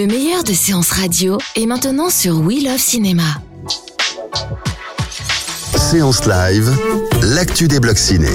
Le meilleur de séances radio est maintenant sur We Love Cinéma. Séance live, l'actu des blocs ciné.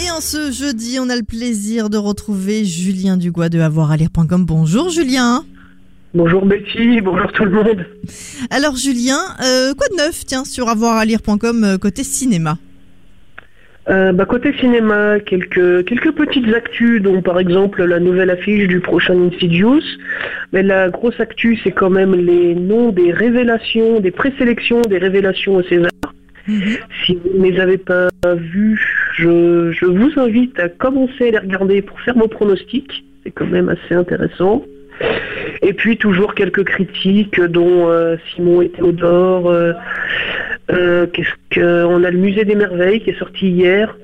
Et en ce jeudi, on a le plaisir de retrouver Julien Dugois de avoiralire.com. Bonjour Julien. Bonjour Betty, bonjour tout le monde. Alors Julien, euh, quoi de neuf tiens sur avoiralire.com euh, côté cinéma? Euh, bah, côté cinéma, quelques, quelques petites actus, dont par exemple la nouvelle affiche du prochain Insidious. Mais la grosse actu, c'est quand même les noms des révélations, des présélections des révélations au César. Si vous ne les avez pas vues, je, je vous invite à commencer à les regarder pour faire vos pronostics. C'est quand même assez intéressant. Et puis toujours quelques critiques, dont euh, Simon et Théodore. euh, euh, Qu'est-ce que on a le musée des merveilles qui est sorti hier.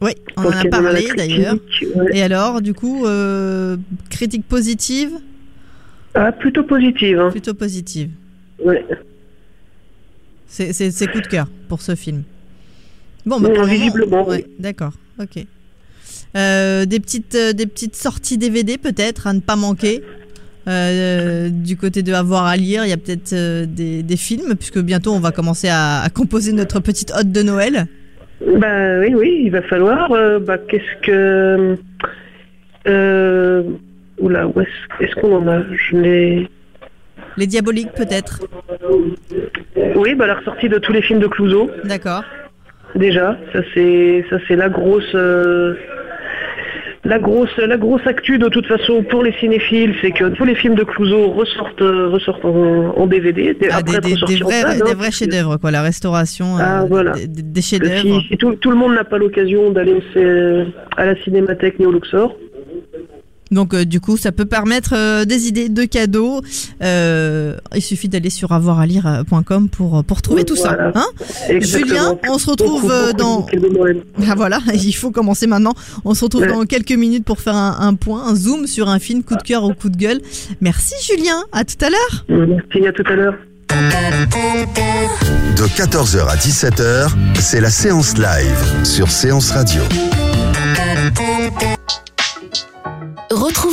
Oui, on en a parlé d'ailleurs. Ouais. Et alors, du coup, euh, critique positive Ah, plutôt positive. Hein. Plutôt positive. Ouais. C'est coup de cœur pour ce film. Bon, bah, le moment, visiblement, ouais, D'accord, ok. Euh, des, petites, euh, des petites sorties DVD peut-être à ne pas manquer. Euh, du côté de avoir à lire, il y a peut-être euh, des, des films, puisque bientôt on va commencer à, à composer notre petite hôte de Noël. Bah oui, oui, il va falloir. euh, bah, qu'est-ce que. Oula, où est-ce est-ce qu'on en a? Je l'ai. Les Diaboliques peut-être. Oui, bah, la ressortie de tous les films de Clouseau, D'accord. déjà. Ça, c'est ça c'est la grosse. La grosse, la grosse actu de toute façon pour les cinéphiles, c'est que tous les films de Clouseau ressortent, euh, ressortent en, en DVD. Ah, après des, être des- des vrais, des hein, vrais chefs-d'œuvre, quoi. La restauration Ah, euh, voilà. des, des- des chefs-d'œuvre. si, si tout, tout le monde n'a pas l'occasion d'aller à la cinémathèque ni au Luxor, Donc euh, du coup, ça peut permettre euh, des idées de cadeaux. Euh, il suffit d'aller sur avoiralire.com pour pour trouver tout Voilà. ça. Hein. Julien, on se retrouve Beaucoup, beaucoup dans. Ah voilà, il faut commencer maintenant. On se retrouve Ouais. dans quelques minutes pour faire un, un point, un zoom sur un film coup de cœur ou coup de gueule. Merci Julien, à tout à l'heure. Merci, à tout à l'heure. De 14h à 17h, c'est la séance live sur Séance Radio.